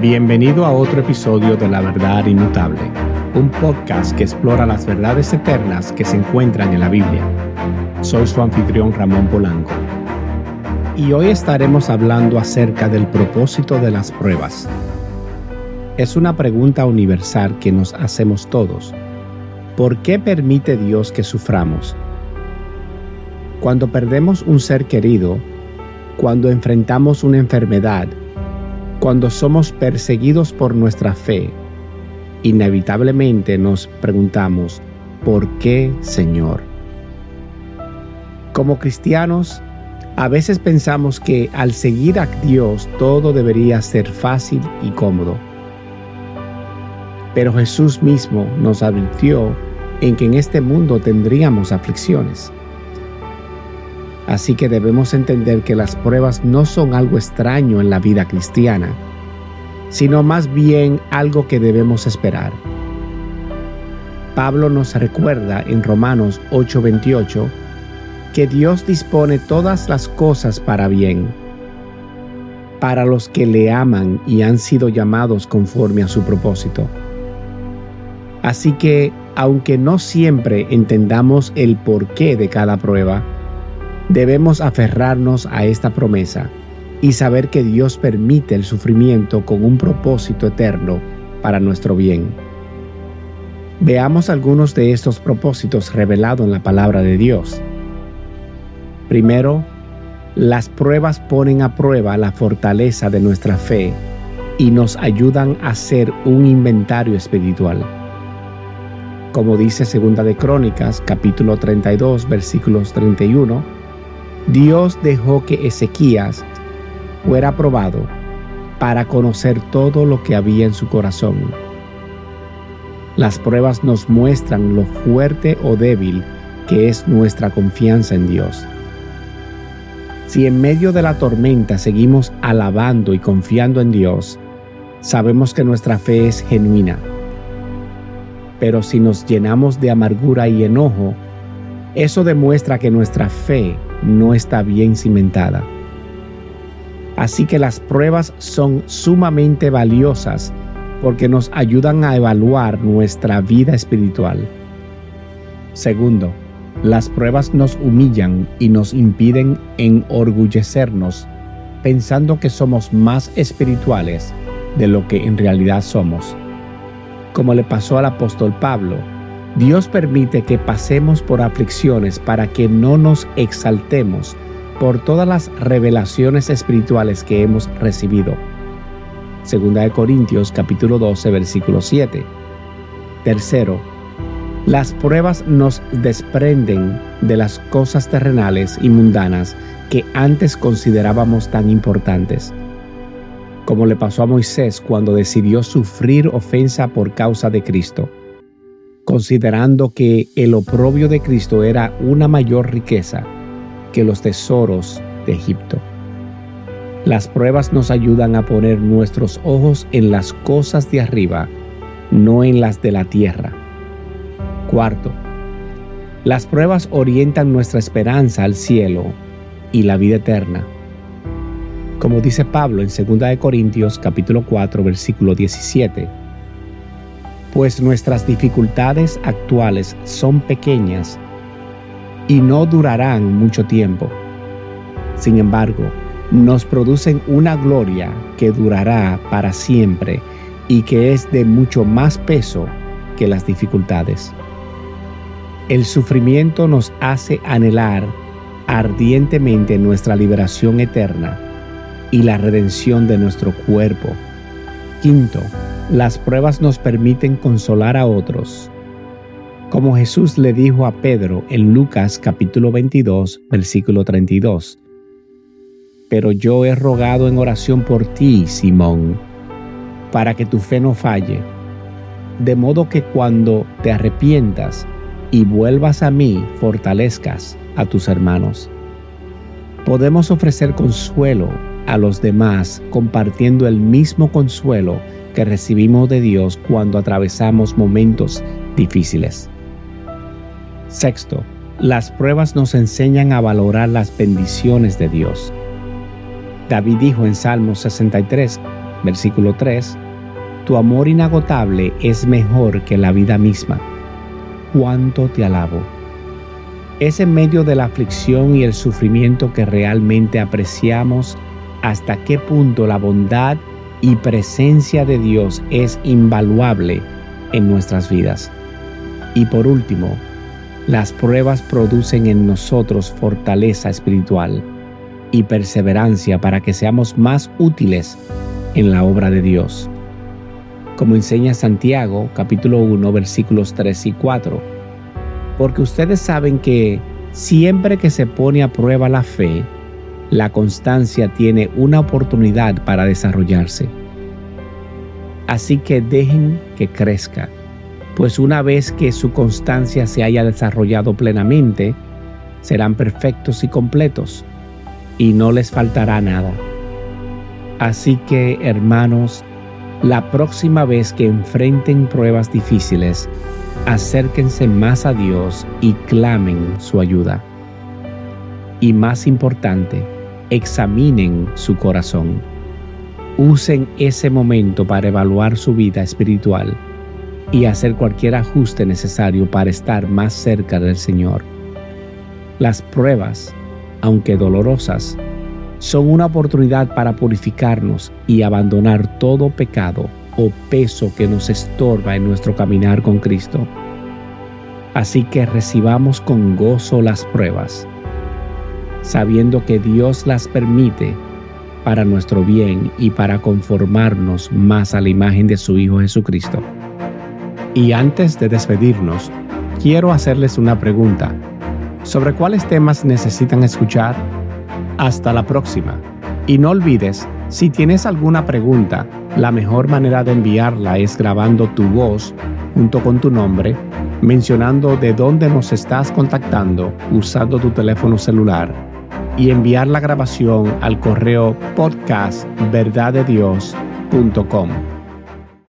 Bienvenido a otro episodio de La Verdad Inmutable, un podcast que explora las verdades eternas que se encuentran en la Biblia. Soy su anfitrión Ramón Polanco. Y hoy estaremos hablando acerca del propósito de las pruebas. Es una pregunta universal que nos hacemos todos. ¿Por qué permite Dios que suframos? Cuando perdemos un ser querido, cuando enfrentamos una enfermedad, cuando somos perseguidos por nuestra fe, inevitablemente nos preguntamos, ¿por qué Señor? Como cristianos, a veces pensamos que al seguir a Dios todo debería ser fácil y cómodo. Pero Jesús mismo nos advirtió en que en este mundo tendríamos aflicciones. Así que debemos entender que las pruebas no son algo extraño en la vida cristiana, sino más bien algo que debemos esperar. Pablo nos recuerda en Romanos 8:28 que Dios dispone todas las cosas para bien, para los que le aman y han sido llamados conforme a su propósito. Así que, aunque no siempre entendamos el porqué de cada prueba, Debemos aferrarnos a esta promesa y saber que Dios permite el sufrimiento con un propósito eterno para nuestro bien. Veamos algunos de estos propósitos revelados en la palabra de Dios. Primero, las pruebas ponen a prueba la fortaleza de nuestra fe y nos ayudan a hacer un inventario espiritual. Como dice Segunda de Crónicas, capítulo 32, versículos 31, Dios dejó que Ezequías fuera probado para conocer todo lo que había en su corazón. Las pruebas nos muestran lo fuerte o débil que es nuestra confianza en Dios. Si en medio de la tormenta seguimos alabando y confiando en Dios, sabemos que nuestra fe es genuina. Pero si nos llenamos de amargura y enojo, eso demuestra que nuestra fe no está bien cimentada. Así que las pruebas son sumamente valiosas porque nos ayudan a evaluar nuestra vida espiritual. Segundo, las pruebas nos humillan y nos impiden enorgullecernos pensando que somos más espirituales de lo que en realidad somos. Como le pasó al apóstol Pablo, Dios permite que pasemos por aflicciones para que no nos exaltemos por todas las revelaciones espirituales que hemos recibido. Segunda de Corintios capítulo 12 versículo 7. Tercero, las pruebas nos desprenden de las cosas terrenales y mundanas que antes considerábamos tan importantes. Como le pasó a Moisés cuando decidió sufrir ofensa por causa de Cristo considerando que el oprobio de Cristo era una mayor riqueza que los tesoros de Egipto. Las pruebas nos ayudan a poner nuestros ojos en las cosas de arriba, no en las de la tierra. Cuarto, las pruebas orientan nuestra esperanza al cielo y la vida eterna. Como dice Pablo en 2 Corintios capítulo 4 versículo 17, pues nuestras dificultades actuales son pequeñas y no durarán mucho tiempo. Sin embargo, nos producen una gloria que durará para siempre y que es de mucho más peso que las dificultades. El sufrimiento nos hace anhelar ardientemente nuestra liberación eterna y la redención de nuestro cuerpo. Quinto, las pruebas nos permiten consolar a otros. Como Jesús le dijo a Pedro en Lucas capítulo 22, versículo 32. Pero yo he rogado en oración por ti, Simón, para que tu fe no falle, de modo que cuando te arrepientas y vuelvas a mí, fortalezcas a tus hermanos. Podemos ofrecer consuelo a los demás compartiendo el mismo consuelo que recibimos de Dios cuando atravesamos momentos difíciles. Sexto, las pruebas nos enseñan a valorar las bendiciones de Dios. David dijo en Salmo 63, versículo 3, tu amor inagotable es mejor que la vida misma. Cuánto te alabo. Es en medio de la aflicción y el sufrimiento que realmente apreciamos hasta qué punto la bondad y presencia de Dios es invaluable en nuestras vidas. Y por último, las pruebas producen en nosotros fortaleza espiritual y perseverancia para que seamos más útiles en la obra de Dios. Como enseña Santiago capítulo 1 versículos 3 y 4. Porque ustedes saben que siempre que se pone a prueba la fe, la constancia tiene una oportunidad para desarrollarse. Así que dejen que crezca, pues una vez que su constancia se haya desarrollado plenamente, serán perfectos y completos, y no les faltará nada. Así que, hermanos, la próxima vez que enfrenten pruebas difíciles, acérquense más a Dios y clamen su ayuda. Y más importante, examinen su corazón. Usen ese momento para evaluar su vida espiritual y hacer cualquier ajuste necesario para estar más cerca del Señor. Las pruebas, aunque dolorosas, son una oportunidad para purificarnos y abandonar todo pecado o peso que nos estorba en nuestro caminar con Cristo. Así que recibamos con gozo las pruebas, sabiendo que Dios las permite para nuestro bien y para conformarnos más a la imagen de su Hijo Jesucristo. Y antes de despedirnos, quiero hacerles una pregunta. ¿Sobre cuáles temas necesitan escuchar? Hasta la próxima. Y no olvides, si tienes alguna pregunta, la mejor manera de enviarla es grabando tu voz junto con tu nombre, mencionando de dónde nos estás contactando usando tu teléfono celular y enviar la grabación al correo podcast verdadedios.com.